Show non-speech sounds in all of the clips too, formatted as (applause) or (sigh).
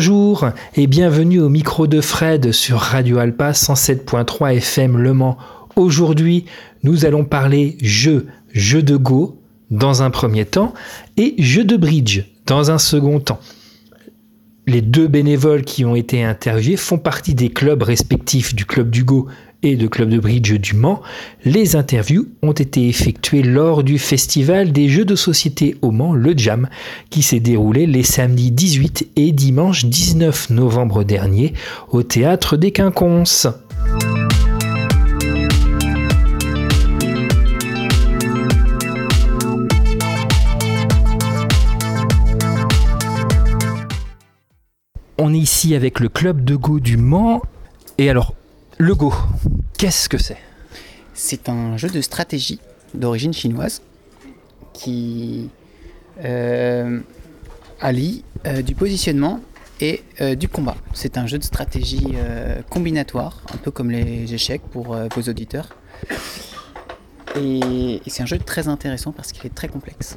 Bonjour et bienvenue au micro de Fred sur Radio Alpa 107.3 FM Le Mans. Aujourd'hui, nous allons parler jeu, jeu de Go dans un premier temps et jeu de bridge dans un second temps. Les deux bénévoles qui ont été interviewés font partie des clubs respectifs du club du Go et de club de bridge du Mans. Les interviews ont été effectuées lors du festival des jeux de société au Mans, le Jam, qui s'est déroulé les samedis 18 et dimanche 19 novembre dernier au théâtre des Quinconces. On est ici avec le club de Go du Mans. Et alors, le Go, qu'est-ce que c'est? C'est un jeu de stratégie d'origine chinoise qui euh, allie euh, du positionnement et euh, du combat. C'est un jeu de stratégie combinatoire, un peu comme les échecs pour vos auditeurs. Et, et c'est un jeu très intéressant parce qu'il est très complexe.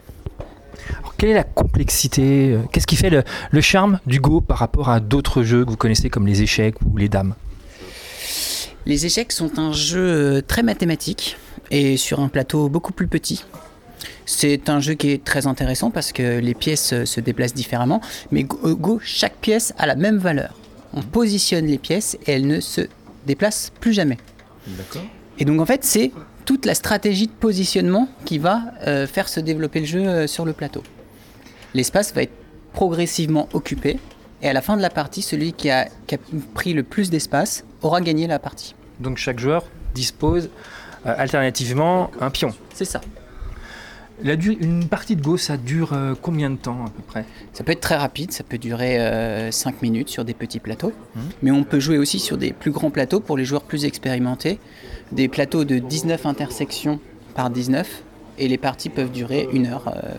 Alors, quelle est la complexité Qu'est-ce qui fait le, le charme du Go par rapport à d'autres jeux que vous connaissez comme les échecs ou les dames? Les échecs sont un jeu euh, très mathématique et sur un plateau beaucoup plus petit. C'est un jeu qui est très intéressant parce que les pièces euh, se déplacent différemment, mais Go, euh, Go, chaque pièce a la même valeur. On positionne les pièces et elles ne se déplacent plus jamais. D'accord. Et donc en fait, c'est toute la stratégie de positionnement qui va euh, faire se développer le jeu euh, sur le plateau. L'espace va être progressivement occupé et à la fin de la partie, celui qui a, qui a pris le plus d'espace aura gagné la partie. Donc chaque joueur dispose euh, alternativement un pion. C'est ça. La une partie de Go, ça dure euh, combien de temps à peu près? Ça peut être très rapide, ça peut durer 5 minutes sur des petits plateaux, Mhm. mais on peut jouer aussi sur des plus grands plateaux pour les joueurs plus expérimentés, des plateaux de 19 intersections par 19, et les parties peuvent durer une heure, euh,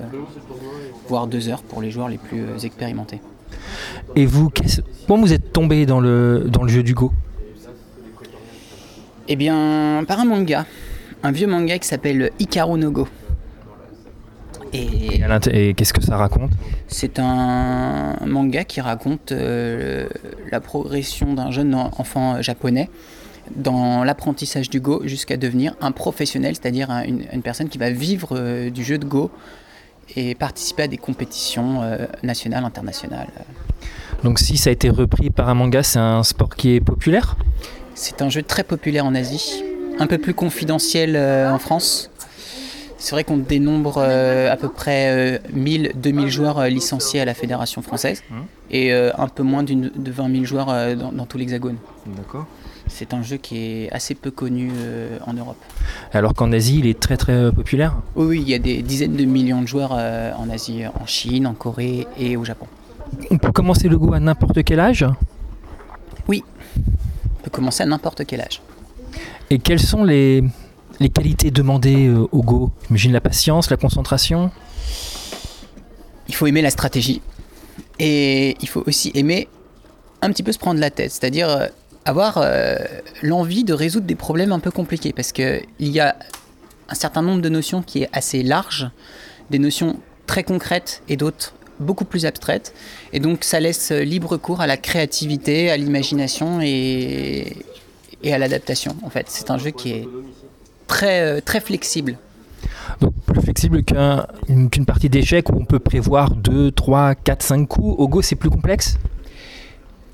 voire deux heures pour les joueurs les plus euh, expérimentés. Et vous, qu'est-ce- comment vous êtes tombé dans le, dans le jeu du Go? Eh bien, par un manga, un vieux manga qui s'appelle Ikaru no Go. Et qu'est-ce que ça raconte? C'est un manga qui raconte euh, la progression d'un jeune en- enfant japonais dans l'apprentissage du Go jusqu'à devenir un professionnel, c'est-à-dire un- une, une personne qui va vivre euh, du jeu de Go et participer à des compétitions euh, nationales, internationales. Donc si ça a été repris par un manga, c'est un sport qui est populaire? C'est un jeu très populaire en Asie, un peu plus confidentiel euh, en France. C'est vrai qu'on dénombre euh, à peu près 1000-2000 joueurs euh, licenciés à la Fédération française Mhm. et euh, un peu moins de 20 000 joueurs euh, dans, dans tout l'Hexagone. D'accord. C'est un jeu qui est assez peu connu euh, en Europe. Alors qu'en Asie, il est très très euh, populaire? Oui, oui, il y a des dizaines de millions de joueurs euh, en Asie, en Chine, en Corée et au Japon. On peut commencer le Go à n'importe quel âge? On peut commencer à n'importe quel âge. Et quelles sont les, les qualités demandées euh, au Go. J'imagine la patience, la concentration. Il faut aimer la stratégie. Et il faut aussi aimer un petit peu se prendre la tête, c'est-à-dire euh, avoir euh, l'envie de résoudre des problèmes un peu compliqués. Parce que il y a un certain nombre de notions qui est assez large, des notions très concrètes et d'autres beaucoup plus abstraites. Et donc ça laisse libre cours à la créativité, à l'imagination et à l'adaptation en fait. C'est un jeu qui est très euh, très flexible. Donc plus flexible qu'un- une- qu'une partie d'échecs où on peut prévoir 2, 3, 4, 5 coups. Au Go, c'est plus complexe?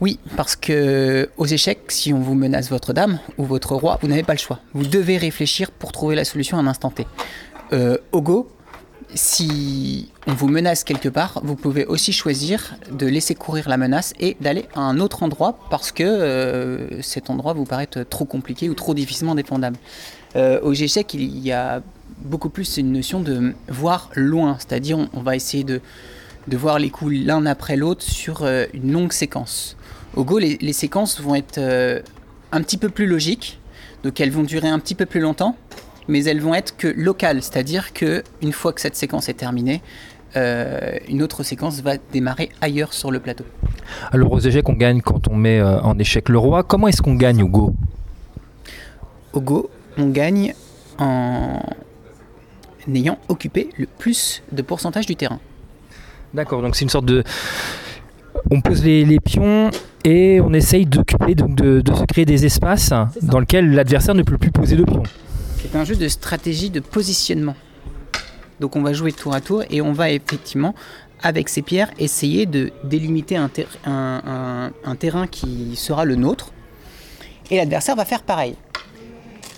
Oui, parce que aux échecs, si on vous menace votre dame ou votre roi, vous n'avez pas le choix. Vous devez réfléchir pour trouver la solution à un instant T. Euh, au Go, si on vous menace quelque part, vous pouvez aussi choisir de laisser courir la menace et d'aller à un autre endroit parce que euh, cet endroit vous paraît trop compliqué ou trop difficilement défendable. Euh, aux échecs, il y a beaucoup plus une notion de voir loin, c'est-à-dire on, on va essayer de, de voir les coups l'un après l'autre sur euh, une longue séquence. Au Go, les, les séquences vont être euh, un petit peu plus logiques, donc elles vont durer un petit peu plus longtemps, mais elles vont être que locales, c'est-à-dire que une fois que cette séquence est terminée, euh, une autre séquence va démarrer ailleurs sur le plateau. Alors aux échecs, on gagne quand on met en échec le roi. Comment est-ce qu'on gagne au Go? Au Go, on gagne en ayant occupé le plus de pourcentage du terrain. D'accord, donc c'est une sorte de On pose les, pions et on essaye d'occuper, donc de, se créer des espaces dans lesquels l'adversaire ne peut plus poser de pions. C'est un jeu de stratégie de positionnement. Donc on va jouer tour à tour et on va effectivement, avec ces pierres, essayer de délimiter un, un terrain qui sera le nôtre. Et l'adversaire va faire pareil.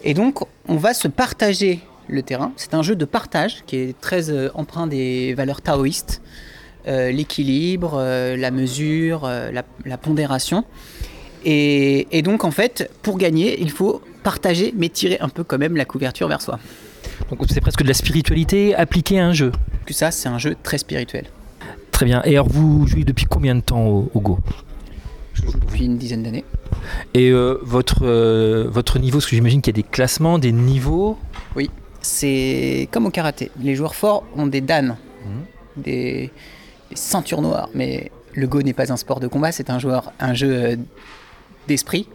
Et donc on va se partager le terrain. C'est un jeu de partage qui est très euh, empreint des valeurs taoïstes. Euh, l'équilibre, euh, la mesure, la, pondération. Et, donc en fait, pour gagner, il faut partager, mais tirer un peu quand même la couverture vers soi. Donc c'est presque de la spiritualité appliquée à un jeu. Que ça, c'est un jeu très spirituel. Très bien. Et alors vous jouez depuis combien de temps au, Go? Je joue depuis une dizaine d'années. Et votre, votre niveau, parce que j'imagine qu'il y a des classements, des niveaux Oui, c'est comme au karaté. Les joueurs forts ont des danes, mhm. des, ceintures noires. Mais le Go n'est pas un sport de combat, c'est un, joueur, un jeu euh, d'esprit.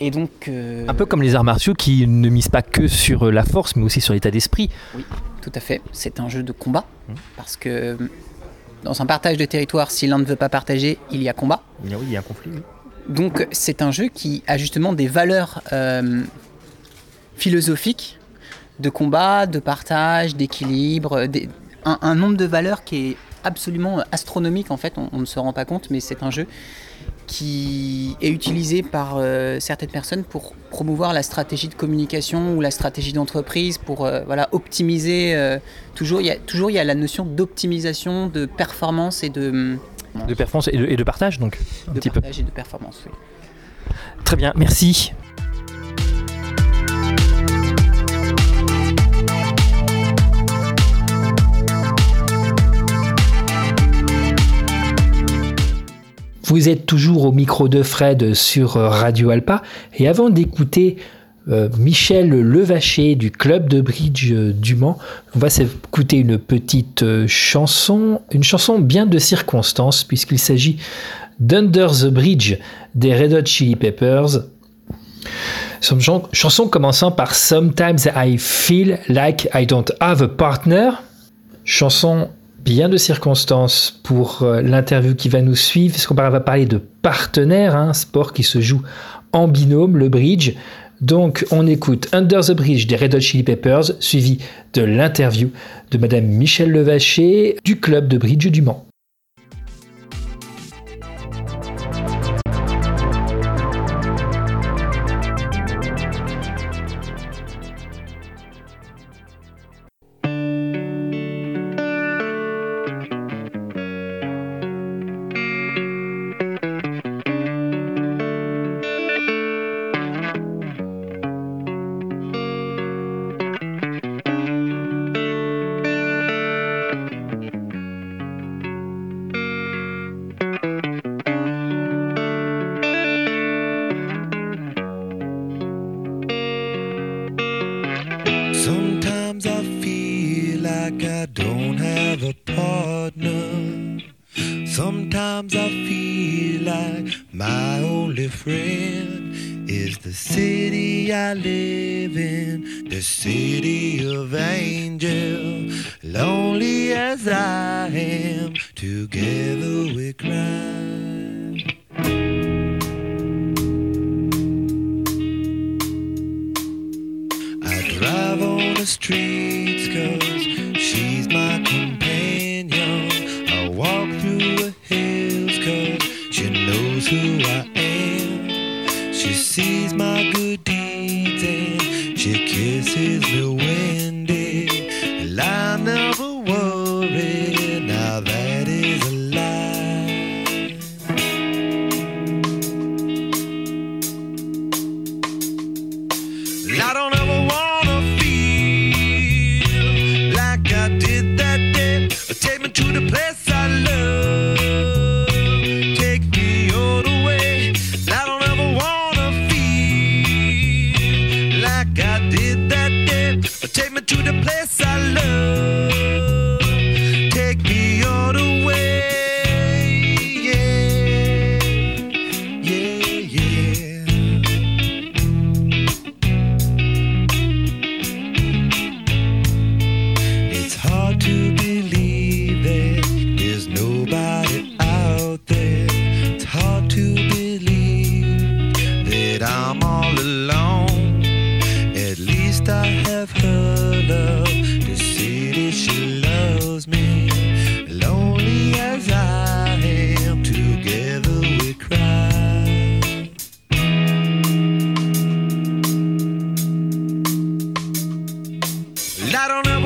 Et donc. Euh, un peu comme les arts martiaux qui ne misent pas que sur la force, mais aussi sur l'état d'esprit. Oui, tout à fait. C'est un jeu de combat. Mhm. Parce que dans un partage de territoire, si l'un ne veut pas partager, il y a combat. Oui, il y a un conflit. Donc c'est un jeu qui a justement des valeurs euh, philosophiques de combat, de partage, d'équilibre, un, nombre de valeurs qui est absolument astronomique en fait, on, ne se rend pas compte, mais c'est un jeu qui est utilisé par euh, certaines personnes pour promouvoir la stratégie de communication ou la stratégie d'entreprise, pour euh, voilà, optimiser. Euh, toujours, il y a, toujours il y a la notion d'optimisation, de performance et de... De performance et de, partage donc un de partage et de performance, oui. Très bien, merci. Vous êtes toujours au micro de Fred sur Radio Alpa et avant d'écouter euh, Michel Levaché du club de bridge du Mans, on va s'écouter une petite euh, chanson, une chanson bien de circonstance puisqu'il s'agit d'Under the Bridge des Red Hot Chili Peppers. Chanson commençant par Sometimes I feel like I don't have a partner. Chanson bien de circonstances pour euh, l'interview qui va nous suivre, parce qu'on va parler de partenaire, un hein, sport qui se joue en binôme, le bridge. Donc on écoute Under the Bridge des Red Hot Chili Peppers, suivi de l'interview de Madame Michel Levaché du club de bridge du Mans. like I don't have a partner. Sometimes I feel like my only friend is the city I live in, the city of angels. Lonely as I am, together we cry. I drive on the street my companion. I walk through the she knows who I am. She sees my good deeds and she kisses me away. I don't know.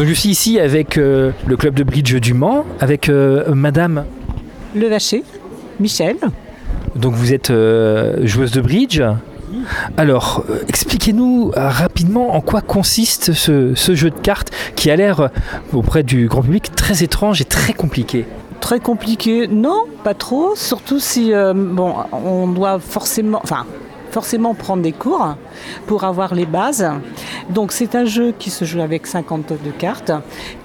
Donc je suis ici avec euh, le club de bridge du Mans, avec euh, Madame. Levaché, Michel. Donc vous êtes euh, joueuse de bridge. Alors, euh, expliquez-nous rapidement en quoi consiste ce, ce jeu de cartes qui a l'air, auprès du grand public, très étrange et très compliqué. Très compliqué, non, pas trop. Surtout si, euh, bon, on doit forcément, enfin, forcément prendre des cours pour avoir les bases. Donc c'est un jeu qui se joue avec 52 cartes,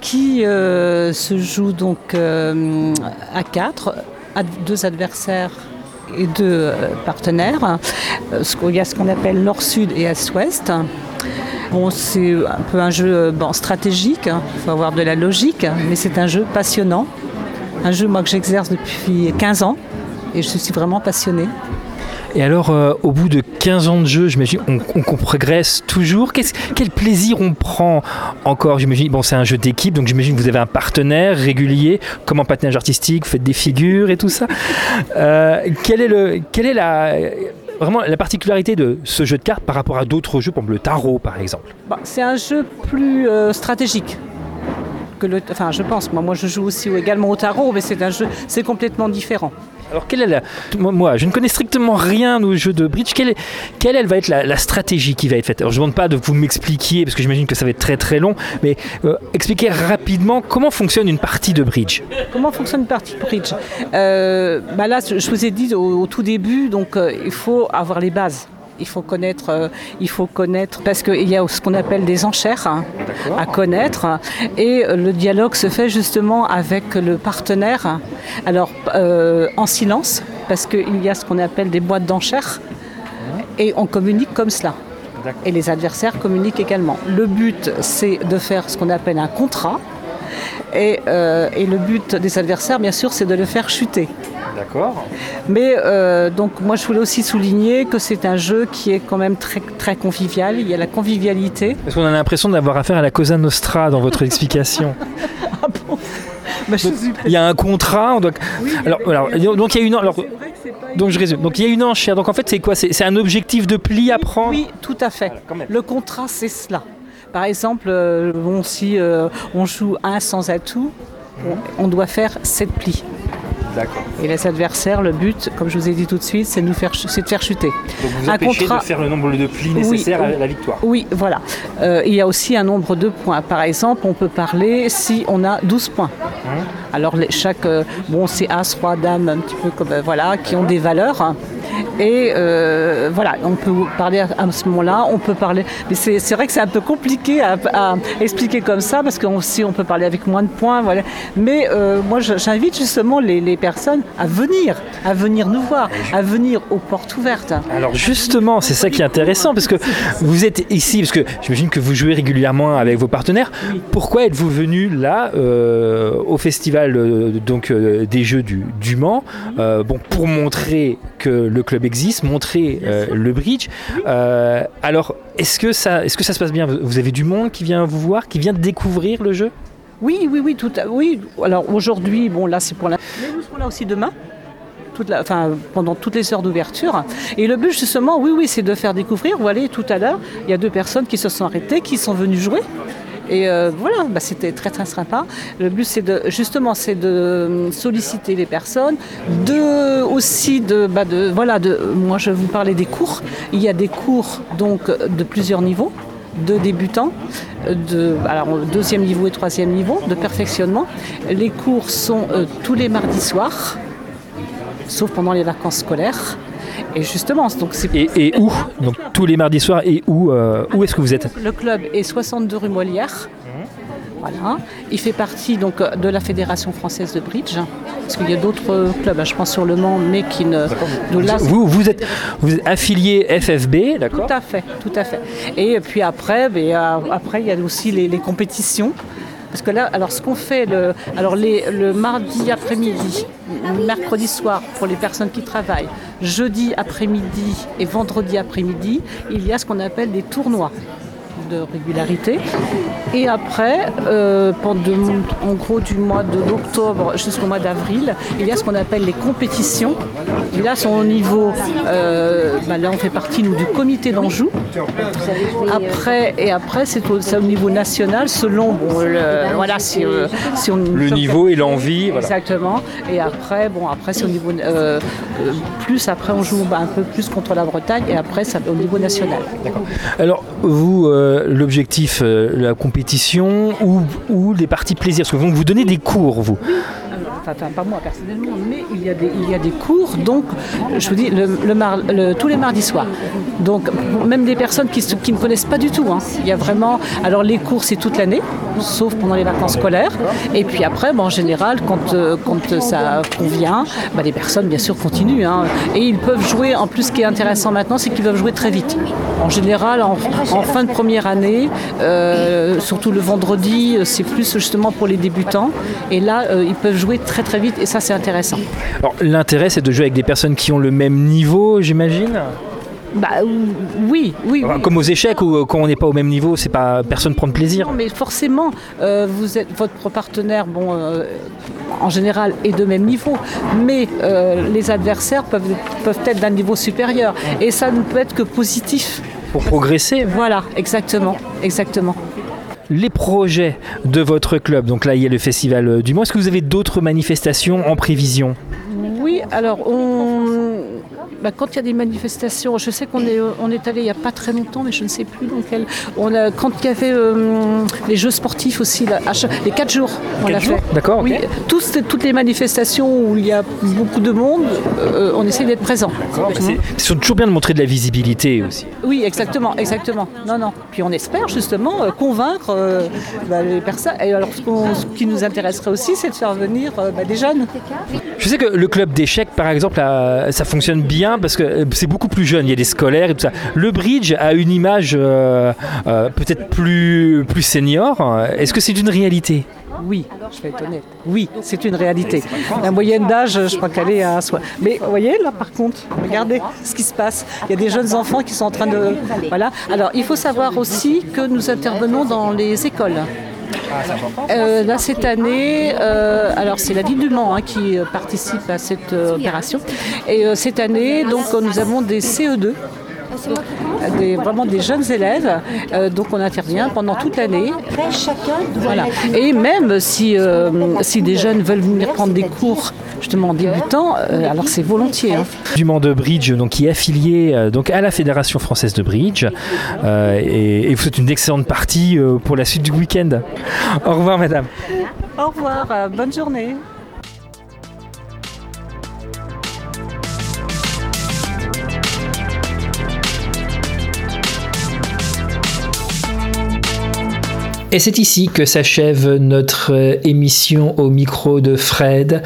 qui euh, se joue donc euh, à 4, à deux adversaires et deux euh, partenaires. Qu'il y a ce qu'on appelle nord-sud et est-ouest. Bon, c'est un peu un jeu stratégique, il faut avoir de la logique, mais c'est un jeu passionnant. Un jeu moi, que j'exerce depuis 15 ans et je suis vraiment passionnée. Et alors, euh, au bout de 15 ans de jeu, j'imagine, on, on- qu'on progresse toujours. Quel plaisir on prend encore? J'imagine, bon, c'est un jeu d'équipe, donc j'imagine que vous avez un partenaire régulier, comme en patinage artistique, vous faites des figures et tout ça. Euh, quelle est, la, vraiment la particularité de ce jeu de cartes par rapport à d'autres jeux, comme le tarot, par exemple? Bah, c'est un jeu plus euh, stratégique. Enfin, je pense. Moi, moi, je joue aussi également au tarot, mais c'est un jeu, c'est complètement différent. Alors, quelle est la, moi, je ne connais strictement rien au jeu de bridge. Quelle, est- quelle elle va être la, stratégie qui va être faite? Alors, je ne demande pas de vous m'expliquer, parce que j'imagine que ça va être très très long, mais euh, expliquez rapidement comment fonctionne une partie de bridge. Comment fonctionne une partie bridge? Euh, bah Là, je vous ai dit au, au tout début, donc euh, il faut avoir les bases. Il faut connaître, euh, il faut connaître, parce qu'il y a ce qu'on appelle des enchères hein, à connaître, et le dialogue se fait justement avec le partenaire. Alors euh, en silence, parce qu'il y a ce qu'on appelle des boîtes d'enchères, et on communique comme cela. Et les adversaires communiquent également. Le but, c'est de faire ce qu'on appelle un contrat. Et, euh, et le but des adversaires, bien sûr, c'est de le faire chuter. D'accord. Mais euh, donc moi, je voulais aussi souligner que c'est un jeu qui est quand même très, très convivial. Il y a la convivialité. Parce qu'on a l'impression d'avoir affaire à la Cosa Nostra dans votre explication. (laughs) Bah, je suis- Il y a un contrat, on doit... alors, alors, donc il y a une... Alors, donc je résume. Donc il y a une enchère. Donc en fait, c'est quoi? C'est un objectif de pli à prendre? Oui, tout à fait. Le contrat, c'est cela. Par exemple, euh, bon, si euh, on joue un sans atout, on, on doit faire sept plis. Et les adversaires, le but, comme je vous ai dit tout de suite, c'est de, nous faire, c'est de faire chuter. Donc vous Un empêchez contrat- de faire le nombre de plis Oui, nécessaires à oui. la victoire. Oui, voilà. Euh, il y a aussi un nombre de points. Par exemple, on peut parler si on a 12 points. Alors les- chaque, euh, bon, c'est As, Roi, Dame, un petit peu comme, euh, voilà, qui ont des valeurs. Et euh, voilà, on peut parler à, ce moment-là, on peut parler. Mais c'est vrai que c'est un peu compliqué à, expliquer comme ça, parce que si on peut parler avec moins de points, voilà. Mais euh, moi, j'invite justement les, personnes à venir, à venir nous voir, à venir aux portes ouvertes. Alors justement, c'est ça qui est intéressant parce que vous êtes ici, parce que j'imagine que vous jouez régulièrement avec vos partenaires. Pourquoi êtes-vous venu là euh, au festival donc des Jeux du, du Mans? Bon, pour montrer que le club existe, montrer euh, le bridge. Euh, alors, est-ce que ça, est-ce que ça se passe bien? Vous avez du monde qui vient vous voir, qui vient découvrir le jeu? Oui, oui, oui, tout à, oui. Alors aujourd'hui, bon là c'est pour la. Mais nous serons là aussi demain. Toute la, enfin, pendant toutes les heures d'ouverture. Et le but justement, oui, oui, c'est de faire découvrir. Vous voyez, tout à l'heure, il y a deux personnes qui se sont arrêtées, qui sont venues jouer. Et euh, voilà, bah, c'était très très sympa. Le but c'est de justement c'est de solliciter les personnes, de aussi de, bah, de voilà de moi je vous parler des cours. Il y a des cours donc de plusieurs niveaux de débutants, de alors, deuxième niveau et troisième niveau de perfectionnement. Les cours sont euh, tous les mardis soirs, sauf pendant les vacances scolaires. Et justement, donc c'est et, et où Donc tous les mardis soirs et où euh, Où est-ce que vous êtes le club est 62 rue Molière. Voilà. Il fait partie donc de la Fédération française de bridge. Parce qu'il y a d'autres clubs, hein, je pense sur le Mans, mais qui ne. là, Vous, vous êtes, vous êtes affilié FFB, Tout d'accord à fait, tout à fait. Et puis après, ben, euh, après il y a aussi les, les compétitions. Parce que là, alors ce qu'on fait, le, le mardi après-midi, mercredi soir pour les personnes qui travaillent, jeudi après-midi et vendredi après-midi, il y a ce qu'on appelle des tournois. De régularité. Et après, euh, pendant, en gros du mois de l'octobre jusqu'au mois d'avril, il y a ce qu'on appelle les compétitions. Et là, sont au niveau, euh, bah là on fait partie nous, du comité d'Anjou. Après, et après, c'est au, au, niveau national, selon bon, le, voilà, si, euh, si on, le niveau et l'envie. Exactement. Et après, bon, après c'est au niveau plus. Après, on joue bah, un peu plus contre la Bretagne, et après, ça au niveau national. Alors, vous, euh, l'objectif, euh, la compétition ou, ou les parties plaisir Parce que vous, vous donnez des cours, vous enfin pas moi personnellement, mais il y a des, il y a des cours, donc je vous dis, le, le, le tous les mardis soirs. Donc même des personnes qui, qui ne connaissent pas du tout. Hein. Il y a vraiment, alors les cours c'est toute l'année, sauf pendant les vacances scolaires. Et puis après, bon, en général, quand, euh, quand ça convient, bah, les personnes bien sûr continuent. Hein. Et ils peuvent jouer, en plus ce qui est intéressant maintenant, c'est qu'ils peuvent jouer très vite. En général, en, fin de première année, euh, surtout le vendredi, c'est plus justement pour les débutants. Et là, euh, ils peuvent jouer très très vite et ça c'est intéressant. Alors l'intérêt c'est de jouer avec des personnes qui ont le même niveau, j'imagine bah, oui, oui, oui. Comme aux échecs où quand on n'est pas au même niveau, c'est pas personne prend de plaisir. Non, mais forcément, euh, vous êtes votre partenaire, bon, euh, en général, est de même niveau, mais euh, les adversaires peuvent peuvent être d'un niveau supérieur, et ça ne peut être que positif. Pour progresser. Voilà, exactement, exactement les projets de votre club. Donc là, il y a le Festival du Mans. Est-ce que vous avez d'autres manifestations en prévision? Oui, alors on... Bah, quand il y a des manifestations, je sais qu'on est, on est allé il n'y a pas très longtemps, mais je ne sais plus dans quel. On a, quand il y avait euh, les Jeux sportifs aussi, là, les 4 jours, on l'a fait. D'accord. Oui, tous, toutes les manifestations où il y a beaucoup de monde, euh, on essaie d'être présent. C'est toujours bien de montrer de la visibilité aussi. Oui, exactement, exactement. Non, non. Puis on espère justement euh, convaincre bah, les personnes. Et alors, ce, ce, qui nous intéresserait aussi, c'est de faire venir bah, des jeunes. Je sais que le club d'échecs, par exemple, ça fonctionne bien parce que c'est beaucoup plus jeune. Il y a des scolaires et tout ça. Le bridge a une image euh, euh, peut-être plus, plus senior. Est-ce que c'est une réalité? Oui, je vais être honnête. Oui, c'est une réalité. La moyenne d'âge, je crois qu'elle est à soi. Mais vous voyez, là, par contre, regardez ce qui se passe. Il y a des jeunes enfants qui sont en train de. Voilà. Alors, il faut savoir aussi que nous intervenons dans les écoles. Euh, là, cette année, euh, alors c'est la ville du Mans hein, qui participe à cette euh, opération. Et cette année, donc, nous avons des CE2 des, vraiment des jeunes élèves. Euh, donc on intervient pendant toute l'année. Et même si, euh, si des jeunes veulent venir prendre des cours justement en débutant, euh, alors c'est volontiers. Hein. Du Mans de Bridge, donc, qui est affilié euh, donc, à la Fédération française de Bridge. Euh, et, et, vous souhaite une excellente partie pour la suite du week-end. Au revoir madame. Au revoir, bonne journée. Et c'est ici que s'achève notre émission au micro de Fred.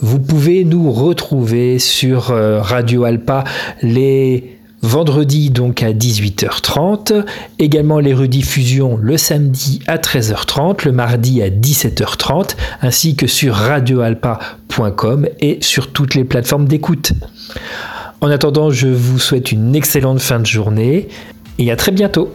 Vous pouvez nous retrouver sur Radio Alpa les vendredis donc à 18h30, également les rediffusions le samedi à 13h30, le mardi à 17h30, ainsi que sur radioalpa.com et sur toutes les plateformes d'écoute. En attendant, je vous souhaite une excellente fin de journée et à très bientôt.